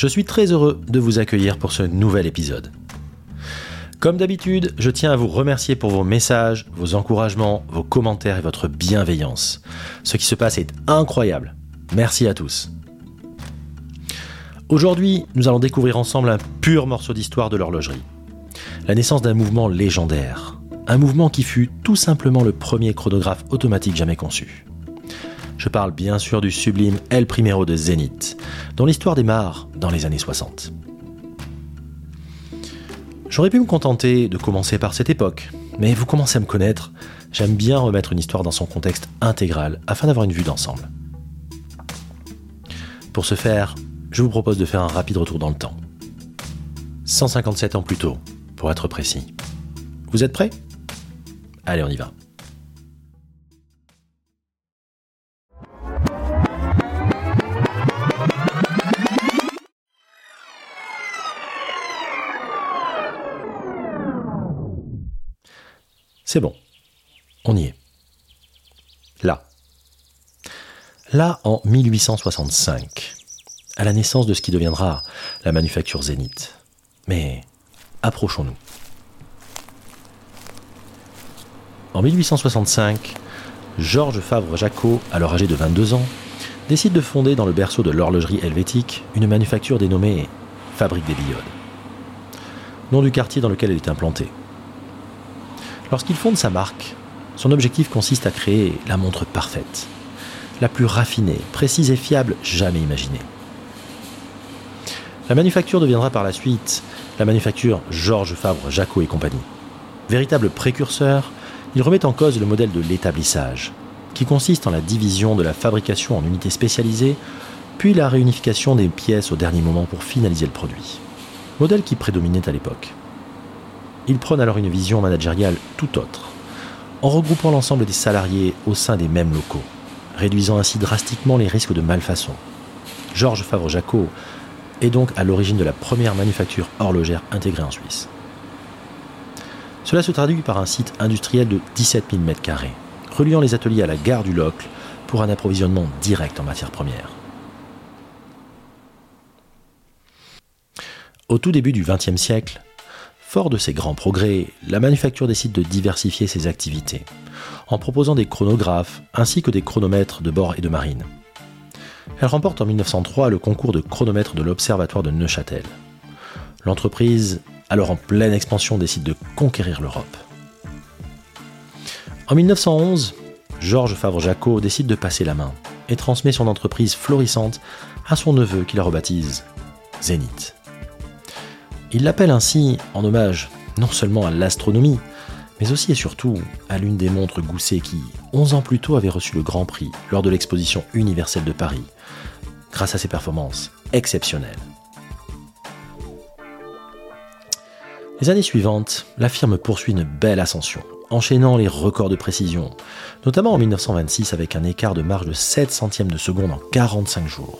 Je suis très heureux de vous accueillir pour ce nouvel épisode. Comme d'habitude, je tiens à vous remercier pour vos messages, vos encouragements, vos commentaires et votre bienveillance. Ce qui se passe est incroyable. Merci à tous. Aujourd'hui, nous allons découvrir ensemble un pur morceau d'histoire de l'horlogerie. La naissance d'un mouvement légendaire. Un mouvement qui fut tout simplement le premier chronographe automatique jamais conçu. Je parle bien sûr du sublime El Primero de Zénith, dont l'histoire démarre dans les années 60. J'aurais pu me contenter de commencer par cette époque, mais vous commencez à me connaître, j'aime bien remettre une histoire dans son contexte intégral afin d'avoir une vue d'ensemble. Pour ce faire, je vous propose de faire un rapide retour dans le temps. 157 ans plus tôt, pour être précis. Vous êtes prêts? Allez, on y va. C'est bon. On y est. Là. Là, en 1865, à la naissance de ce qui deviendra la manufacture Zénith. Mais approchons-nous. En 1865, Georges Favre-Jacot, alors âgé de 22 ans, décide de fonder dans le berceau de l'horlogerie helvétique une manufacture dénommée Fabrique des Billodes, nom du quartier dans lequel elle est implantée. Lorsqu'il fonde sa marque, son objectif consiste à créer la montre parfaite, la plus raffinée, précise et fiable jamais imaginée. La manufacture deviendra par la suite la manufacture Georges Fabre Jacot et compagnie. Véritable précurseur, il remet en cause le modèle de l'établissage, qui consiste en la division de la fabrication en unités spécialisées, puis la réunification des pièces au dernier moment pour finaliser le produit. Modèle qui prédominait à l'époque il prône alors une vision managériale tout autre, en regroupant l'ensemble des salariés au sein des mêmes locaux, réduisant ainsi drastiquement les risques de malfaçon. Georges Favre-Jacot est donc à l'origine de la première manufacture horlogère intégrée en Suisse. Cela se traduit par un site industriel de 17 000 m2, reliant les ateliers à la gare du Locle pour un approvisionnement direct en matières premières. Au tout début du XXe siècle, Fort de ces grands progrès, la manufacture décide de diversifier ses activités, en proposant des chronographes ainsi que des chronomètres de bord et de marine. Elle remporte en 1903 le concours de chronomètre de l'Observatoire de Neuchâtel. L'entreprise, alors en pleine expansion, décide de conquérir l'Europe. En 1911, Georges Favre-Jacot décide de passer la main et transmet son entreprise florissante à son neveu qui la rebaptise Zénith. Il l'appelle ainsi en hommage non seulement à l'astronomie, mais aussi et surtout à l'une des montres Gousset qui, 11 ans plus tôt, avait reçu le Grand Prix lors de l'exposition universelle de Paris, grâce à ses performances exceptionnelles. Les années suivantes, la firme poursuit une belle ascension, enchaînant les records de précision, notamment en 1926 avec un écart de marge de 7 centièmes de seconde en 45 jours,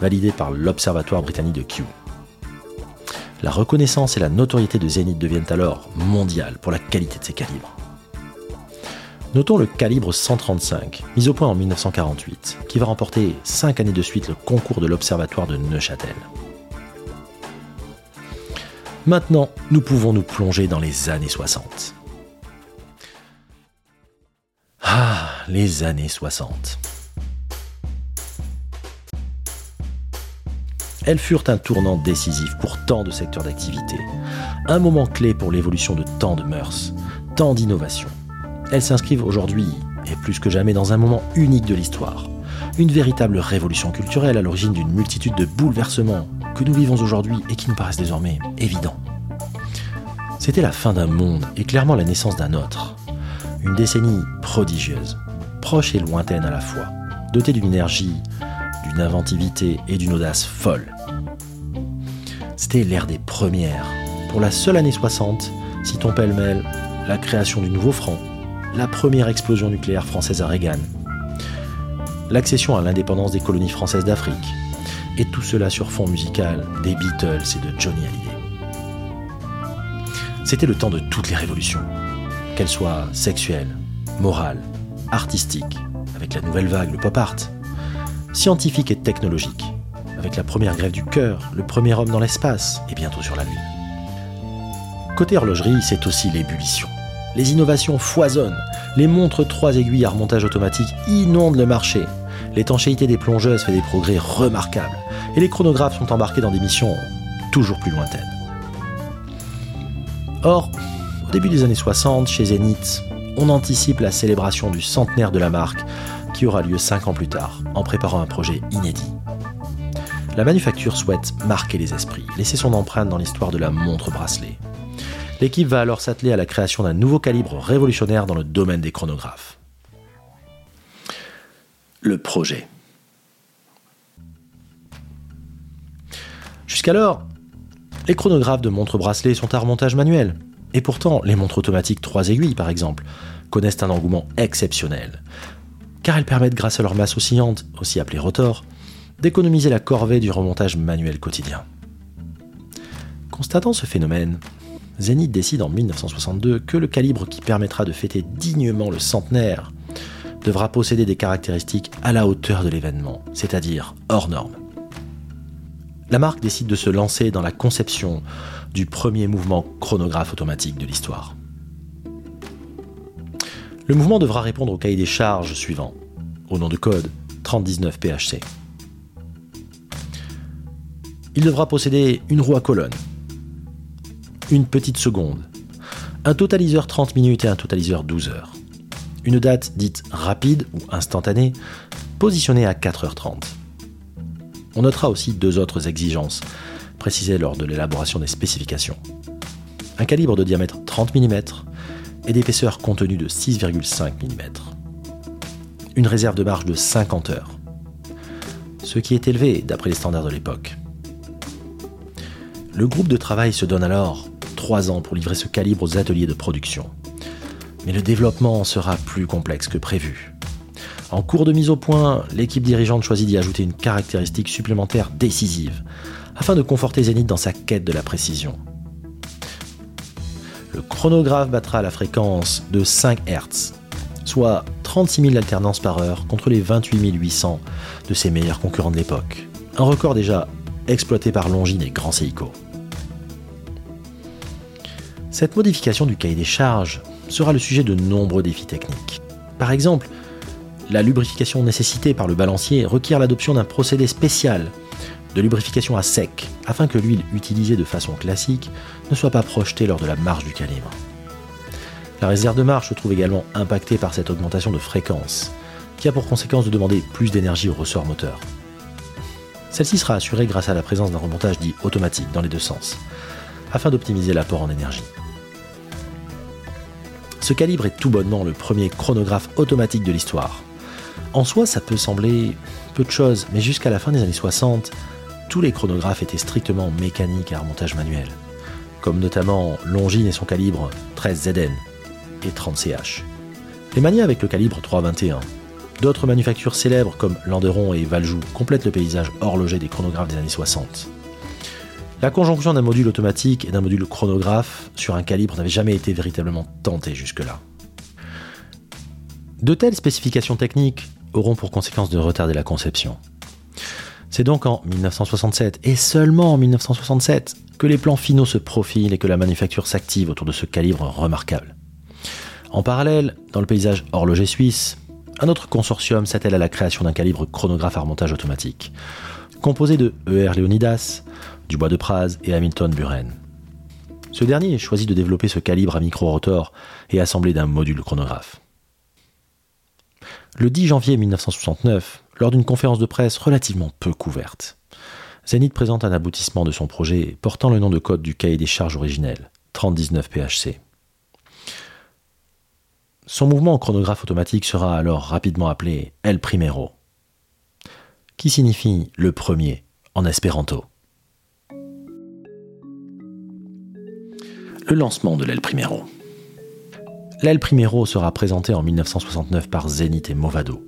validé par l'Observatoire britannique de Kew. La reconnaissance et la notoriété de Zenith deviennent alors mondiales pour la qualité de ses calibres. Notons le calibre 135, mis au point en 1948, qui va remporter 5 années de suite le concours de l'Observatoire de Neuchâtel. Maintenant, nous pouvons nous plonger dans les années 60. Ah, les années 60. Elles furent un tournant décisif pour tant de secteurs d'activité, un moment clé pour l'évolution de tant de mœurs, tant d'innovations. Elles s'inscrivent aujourd'hui, et plus que jamais, dans un moment unique de l'histoire, une véritable révolution culturelle à l'origine d'une multitude de bouleversements que nous vivons aujourd'hui et qui nous paraissent désormais évidents. C'était la fin d'un monde et clairement la naissance d'un autre. Une décennie prodigieuse, proche et lointaine à la fois, dotée d'une énergie, d'une inventivité et d'une audace folle. C'était l'ère des premières. Pour la seule année 60, citons pêle-mêle la création du nouveau franc, la première explosion nucléaire française à Reagan, l'accession à l'indépendance des colonies françaises d'Afrique, et tout cela sur fond musical des Beatles et de Johnny Hallyday. C'était le temps de toutes les révolutions, qu'elles soient sexuelles, morales, artistiques, avec la nouvelle vague, le pop art, scientifique et technologique, avec la première grève du cœur, le premier homme dans l'espace et bientôt sur la Lune. Côté horlogerie, c'est aussi l'ébullition. Les innovations foisonnent, les montres 3 aiguilles à remontage automatique inondent le marché, l'étanchéité des plongeuses fait des progrès remarquables, et les chronographes sont embarqués dans des missions toujours plus lointaines. Or, au début des années 60, chez Zenith, on anticipe la célébration du centenaire de la marque qui aura lieu 5 ans plus tard, en préparant un projet inédit. La manufacture souhaite marquer les esprits, laisser son empreinte dans l'histoire de la montre bracelet. L'équipe va alors s'atteler à la création d'un nouveau calibre révolutionnaire dans le domaine des chronographes. Le projet. Jusqu'alors, les chronographes de montres bracelet sont à remontage manuel. Et pourtant, les montres automatiques 3 aiguilles, par exemple, connaissent un engouement exceptionnel. Car elles permettent, grâce à leur masse oscillante, aussi appelée rotor, d'économiser la corvée du remontage manuel quotidien. Constatant ce phénomène, Zenith décide en 1962 que le calibre qui permettra de fêter dignement le centenaire devra posséder des caractéristiques à la hauteur de l'événement, c'est-à-dire hors norme. La marque décide de se lancer dans la conception du premier mouvement chronographe automatique de l'histoire. Le mouvement devra répondre au cahier des charges suivant, au nom de code 3019 PHC. Il devra posséder une roue à colonne, une petite seconde, un totaliseur 30 minutes et un totaliseur 12 heures. Une date dite rapide ou instantanée, positionnée à 4h30. On notera aussi deux autres exigences, précisées lors de l'élaboration des spécifications. Un calibre de diamètre 30 mm et d'épaisseur contenue de 6,5 mm. Une réserve de marge de 50 heures, ce qui est élevé d'après les standards de l'époque. Le groupe de travail se donne alors trois ans pour livrer ce calibre aux ateliers de production. Mais le développement sera plus complexe que prévu. En cours de mise au point, l'équipe dirigeante choisit d'y ajouter une caractéristique supplémentaire décisive, afin de conforter Zenith dans sa quête de la précision. Le chronographe battra la fréquence de 5 Hz, soit 36 000 alternances par heure contre les 28 800 de ses meilleurs concurrents de l'époque. Un record déjà exploité par Longines et Grand Seiko. Cette modification du cahier des charges sera le sujet de nombreux défis techniques. Par exemple, la lubrification nécessitée par le balancier requiert l'adoption d'un procédé spécial de lubrification à sec afin que l'huile utilisée de façon classique ne soit pas projetée lors de la marche du calibre. La réserve de marche se trouve également impactée par cette augmentation de fréquence, qui a pour conséquence de demander plus d'énergie au ressort moteur. Celle-ci sera assurée grâce à la présence d'un remontage dit automatique dans les deux sens, afin d'optimiser l'apport en énergie. Ce calibre est tout bonnement le premier chronographe automatique de l'histoire. En soi, ça peut sembler peu de choses, mais jusqu'à la fin des années 60, tous les chronographes étaient strictement mécaniques à remontage manuel, comme notamment Longines et son calibre 13ZN et 30CH. Les manières avec le calibre 321. D'autres manufactures célèbres comme Landeron et Valjoux complètent le paysage horloger des chronographes des années 60. La conjonction d'un module automatique et d'un module chronographe sur un calibre n'avait jamais été véritablement tentée jusque-là. De telles spécifications techniques auront pour conséquence de retarder la conception. C'est donc en 1967, et seulement en 1967, que les plans finaux se profilent et que la manufacture s'active autour de ce calibre remarquable. En parallèle, dans le paysage horloger suisse, un autre consortium s'attelle à la création d'un calibre chronographe à remontage automatique, composé de ER Leonidas, Dubois de Praz et Hamilton Buren. Ce dernier choisit de développer ce calibre à micro-rotor et assemblé d'un module chronographe. Le 10 janvier 1969, lors d'une conférence de presse relativement peu couverte, Zenith présente un aboutissement de son projet portant le nom de code du cahier des charges originel, 3019 PHC. Son mouvement en chronographe automatique sera alors rapidement appelé El Primero. Qui signifie le premier en espéranto. Le lancement de l'aile Primero. L'aile Primero sera présentée en 1969 par Zenith et Movado,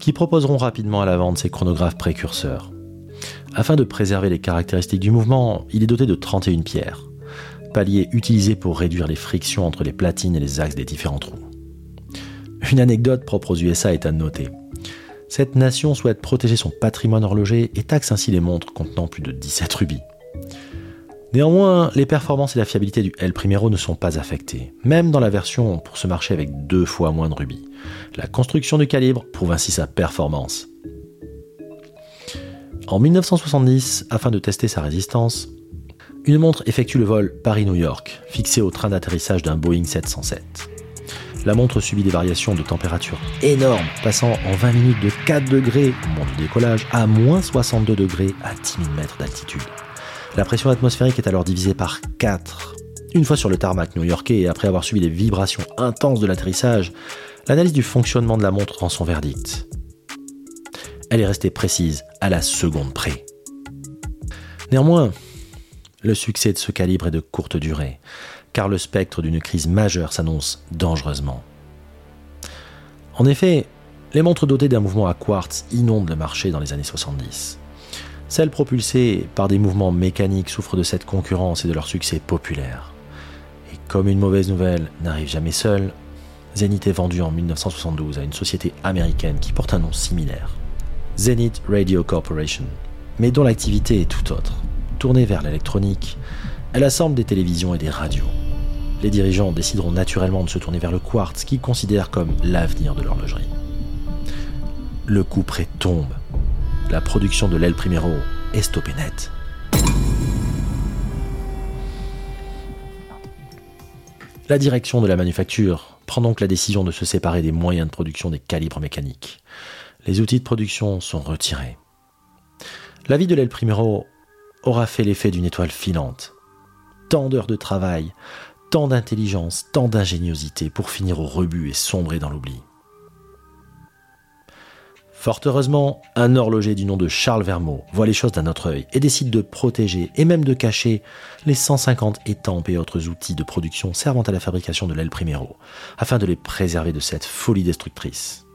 qui proposeront rapidement à la vente ces chronographes précurseurs. Afin de préserver les caractéristiques du mouvement, il est doté de 31 pierres, palier utilisé pour réduire les frictions entre les platines et les axes des différents trous. Une anecdote propre aux USA est à noter. Cette nation souhaite protéger son patrimoine horloger et taxe ainsi les montres contenant plus de 17 rubis. Néanmoins, les performances et la fiabilité du El Primero ne sont pas affectées, même dans la version pour se marcher avec deux fois moins de rubis. La construction du calibre prouve ainsi sa performance. En 1970, afin de tester sa résistance, une montre effectue le vol Paris-New York, fixée au train d'atterrissage d'un Boeing 707. La montre subit des variations de température énormes, passant en 20 minutes de 4 degrés au moment du décollage à moins 62 degrés à 10 000 mètres d'altitude. La pression atmosphérique est alors divisée par 4. Une fois sur le tarmac new-yorkais et après avoir subi les vibrations intenses de l'atterrissage, l'analyse du fonctionnement de la montre rend son verdict. Elle est restée précise à la seconde près. Néanmoins, le succès de ce calibre est de courte durée, car le spectre d'une crise majeure s'annonce dangereusement. En effet, les montres dotées d'un mouvement à quartz inondent le marché dans les années 70. Celles propulsées par des mouvements mécaniques souffrent de cette concurrence et de leur succès populaire. Et comme une mauvaise nouvelle n'arrive jamais seule, Zenith est vendu en 1972 à une société américaine qui porte un nom similaire, Zenith Radio Corporation, mais dont l'activité est tout autre. Tournée vers l'électronique, elle assemble des télévisions et des radios. Les dirigeants décideront naturellement de se tourner vers le quartz qu'ils considèrent comme l'avenir de l'horlogerie. Le coup près tombe la production de l'aile Primero est stoppée net. La direction de la manufacture prend donc la décision de se séparer des moyens de production des calibres mécaniques. Les outils de production sont retirés. La vie de l'aile Primero aura fait l'effet d'une étoile filante. Tant d'heures de travail, tant d'intelligence, tant d'ingéniosité pour finir au rebut et sombrer dans l'oubli. Fort heureusement, un horloger du nom de Charles Vermeau voit les choses d'un autre œil et décide de protéger et même de cacher les 150 étampes et autres outils de production servant à la fabrication de l'aile Primero, afin de les préserver de cette folie destructrice.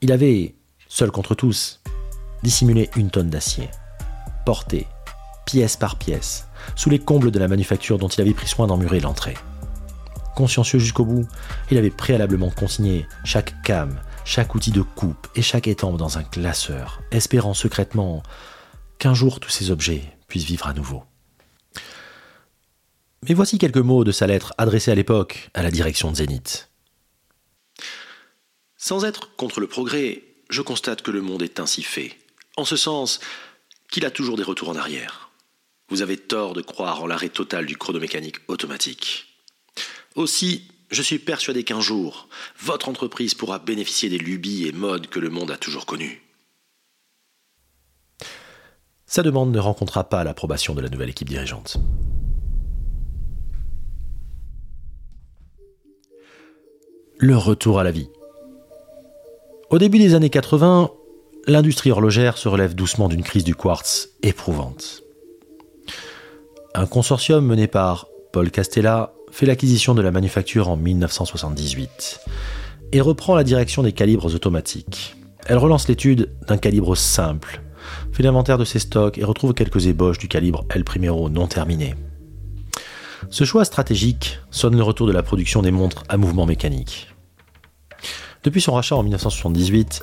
Il avait, seul contre tous, dissimulé une tonne d'acier, porté, pièce par pièce, sous les combles de la manufacture dont il avait pris soin d'emmurer l'entrée. Consciencieux jusqu'au bout, il avait préalablement consigné chaque cam, chaque outil de coupe et chaque étampe dans un classeur, espérant secrètement qu'un jour tous ces objets puissent vivre à nouveau. Mais voici quelques mots de sa lettre adressée à l'époque à la direction de Zénith. Sans être contre le progrès, je constate que le monde est ainsi fait, en ce sens qu'il a toujours des retours en arrière. Vous avez tort de croire en l'arrêt total du chronomécanique automatique. Aussi, je suis persuadé qu'un jour, votre entreprise pourra bénéficier des lubies et modes que le monde a toujours connus. Sa demande ne rencontra pas l'approbation de la nouvelle équipe dirigeante. Le retour à la vie. Au début des années 80, l'industrie horlogère se relève doucement d'une crise du quartz éprouvante. Un consortium mené par Paul Castella fait l'acquisition de la manufacture en 1978 et reprend la direction des calibres automatiques. Elle relance l'étude d'un calibre simple, fait l'inventaire de ses stocks et retrouve quelques ébauches du calibre El Primero non terminé. Ce choix stratégique sonne le retour de la production des montres à mouvement mécanique. Depuis son rachat en 1978,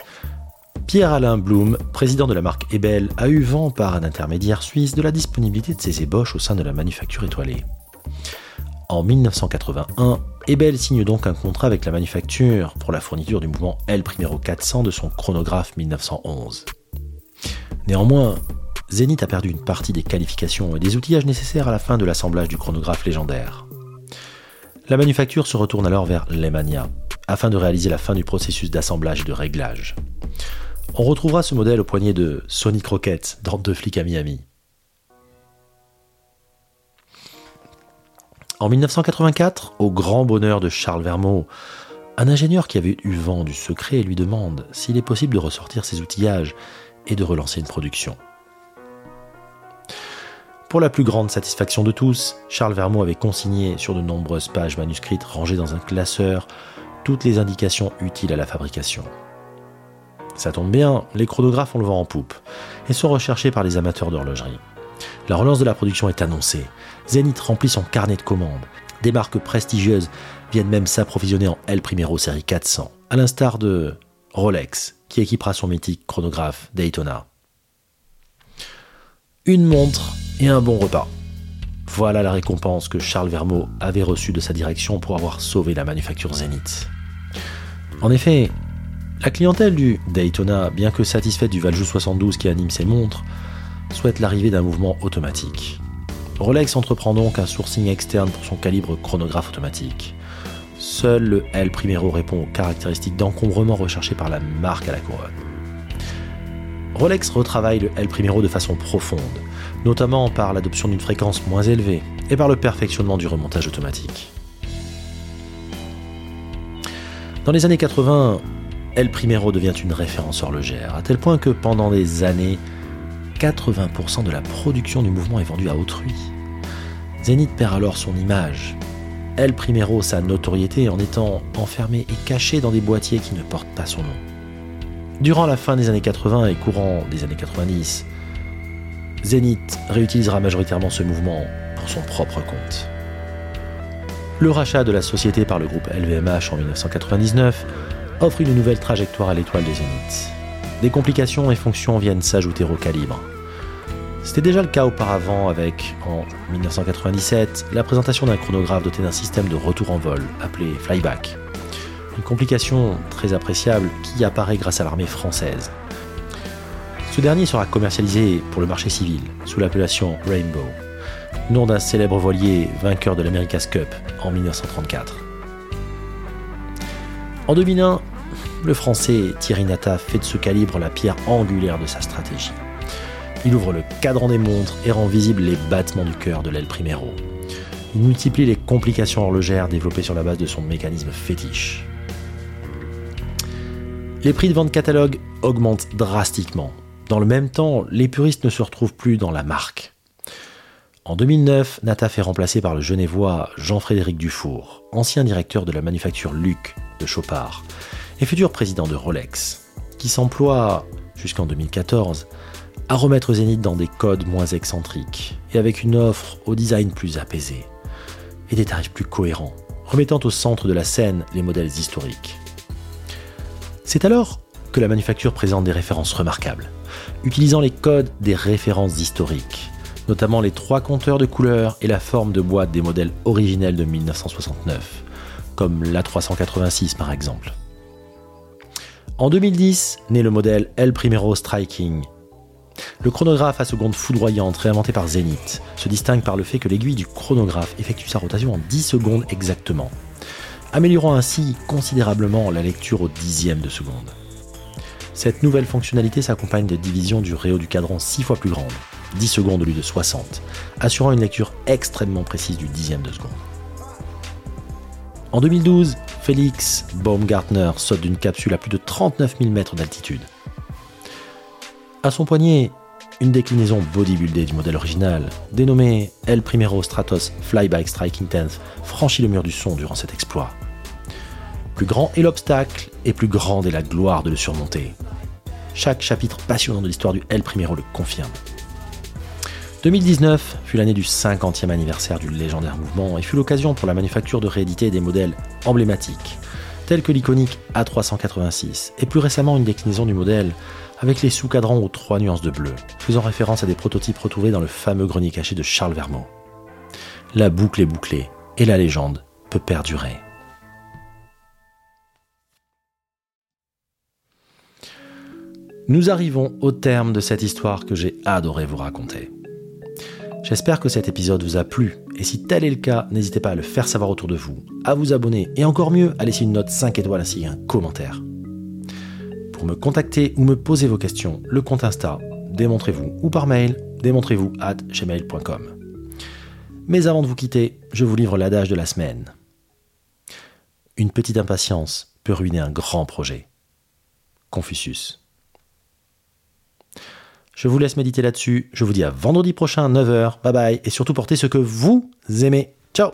Pierre-Alain Blum, président de la marque Ebel, a eu vent par un intermédiaire suisse de la disponibilité de ses ébauches au sein de la manufacture étoilée. En 1981, Ebel signe donc un contrat avec la manufacture pour la fourniture du mouvement L Primero 400 de son chronographe 1911. Néanmoins, Zenith a perdu une partie des qualifications et des outillages nécessaires à la fin de l'assemblage du chronographe légendaire. La manufacture se retourne alors vers Lemania, afin de réaliser la fin du processus d'assemblage et de réglage. On retrouvera ce modèle au poignet de Sonic Rocket dans Deux flics à Miami. En 1984, au grand bonheur de Charles Vermeau, Un ingénieur qui avait eu vent du secret lui demande s'il est possible de ressortir ses outillages et de relancer une production. Pour la plus grande satisfaction de tous, Charles Vermeau avait consigné sur de nombreuses pages manuscrites rangées dans un classeur toutes les indications utiles à la fabrication. Ça tombe bien, les chronographes ont le vent en poupe et sont recherchés par les amateurs d'horlogerie. La relance de la production est annoncée. Zenith remplit son carnet de commandes. Des marques prestigieuses viennent même s'approvisionner en El Primero série 400, à l'instar de Rolex, qui équipera son mythique chronographe Daytona. Une montre et un bon repas. Voilà la récompense que Charles Vermeau avait reçue de sa direction pour avoir sauvé la manufacture Zenith. En effet, la clientèle du Daytona, bien que satisfaite du Valjoux 72 qui anime ses montres, souhaite l'arrivée d'un mouvement automatique. Rolex entreprend donc un sourcing externe pour son calibre chronographe automatique. Seul le L Primero répond aux caractéristiques d'encombrement recherchées par la marque à la couronne. Rolex retravaille le L Primero de façon profonde, notamment par l'adoption d'une fréquence moins élevée et par le perfectionnement du remontage automatique. Dans les années 80, El Primero devient une référence horlogère, à tel point que pendant des années, 80% de la production du mouvement est vendue à autrui. Zenith perd alors son image. El Primero sa notoriété en étant enfermé et caché dans des boîtiers qui ne portent pas son nom. Durant la fin des années 80 et courant des années 90, Zenith réutilisera majoritairement ce mouvement pour son propre compte. Le rachat de la société par le groupe LVMH en 1999 offre une nouvelle trajectoire à l'étoile de Zenith. Des complications et fonctions viennent s'ajouter au calibre. C'était déjà le cas auparavant avec, en 1997, la présentation d'un chronographe doté d'un système de retour en vol appelé Flyback. Une complication très appréciable qui apparaît grâce à l'armée française. Ce dernier sera commercialisé pour le marché civil sous l'appellation Rainbow, nom d'un célèbre voilier vainqueur de l'America's Cup en 1934. En 2001, le français Thierry Nata fait de ce calibre la pierre angulaire de sa stratégie. Il ouvre le cadran des montres et rend visibles les battements du cœur de l'aile Primero. Il multiplie les complications horlogères développées sur la base de son mécanisme fétiche. Les prix de vente catalogue augmentent drastiquement. Dans le même temps, les puristes ne se retrouvent plus dans la marque. En 2009, Nata fait remplacer par le genevois Jean-Frédéric Dufour, ancien directeur de la manufacture Luc de Chopard et futur président de Rolex, qui s'emploie, jusqu'en 2014, à remettre Zenith dans des codes moins excentriques et avec une offre au design plus apaisé et des tarifs plus cohérents, remettant au centre de la scène les modèles historiques. C'est alors que la manufacture présente des références remarquables, utilisant les codes des références historiques, notamment les trois compteurs de couleurs et la forme de boîte des modèles originels de 1969, comme l'A386 par exemple. En 2010, naît le modèle El Primero Striking. Le chronographe à seconde foudroyante réinventé par Zenith se distingue par le fait que l'aiguille du chronographe effectue sa rotation en 10 secondes exactement, améliorant ainsi considérablement la lecture au dixième de seconde. Cette nouvelle fonctionnalité s'accompagne de divisions du réo du cadran 6 fois plus grande, 10 secondes au lieu de 60, assurant une lecture extrêmement précise du dixième de seconde. En 2012, Félix Baumgartner saute d'une capsule à plus de 39 000 mètres d'altitude. À son poignet, une déclinaison bodybuildée du modèle original, dénommée El Primero Stratos Flyby Striking Tenth, franchit le mur du son durant cet exploit. Plus grand est l'obstacle, et plus grande est la gloire de le surmonter. Chaque chapitre passionnant de l'histoire du El Primero le confirme. 2019 fut l'année du 50e anniversaire du légendaire mouvement et fut l'occasion pour la manufacture de rééditer des modèles emblématiques, tels que l'iconique A386 et plus récemment une déclinaison du modèle avec les sous-cadrans aux trois nuances de bleu, faisant référence à des prototypes retrouvés dans le fameux grenier caché de Charles Vermeau. La boucle est bouclée et la légende peut perdurer. Nous arrivons au terme de cette histoire que j'ai adoré vous raconter. J'espère que cet épisode vous a plu, et si tel est le cas, n'hésitez pas à le faire savoir autour de vous, à vous abonner, et encore mieux, à laisser une note 5 étoiles ainsi qu'un commentaire. Pour me contacter ou me poser vos questions, le compte Insta, démontrez-vous, ou par mail, démontrez-vous at gmail.com. Mais avant de vous quitter, je vous livre l'adage de la semaine. Une petite impatience peut ruiner un grand projet. Confucius. Je vous laisse méditer là-dessus. Je vous dis à vendredi prochain, 9h. Bye bye. Et surtout portez ce que vous aimez. Ciao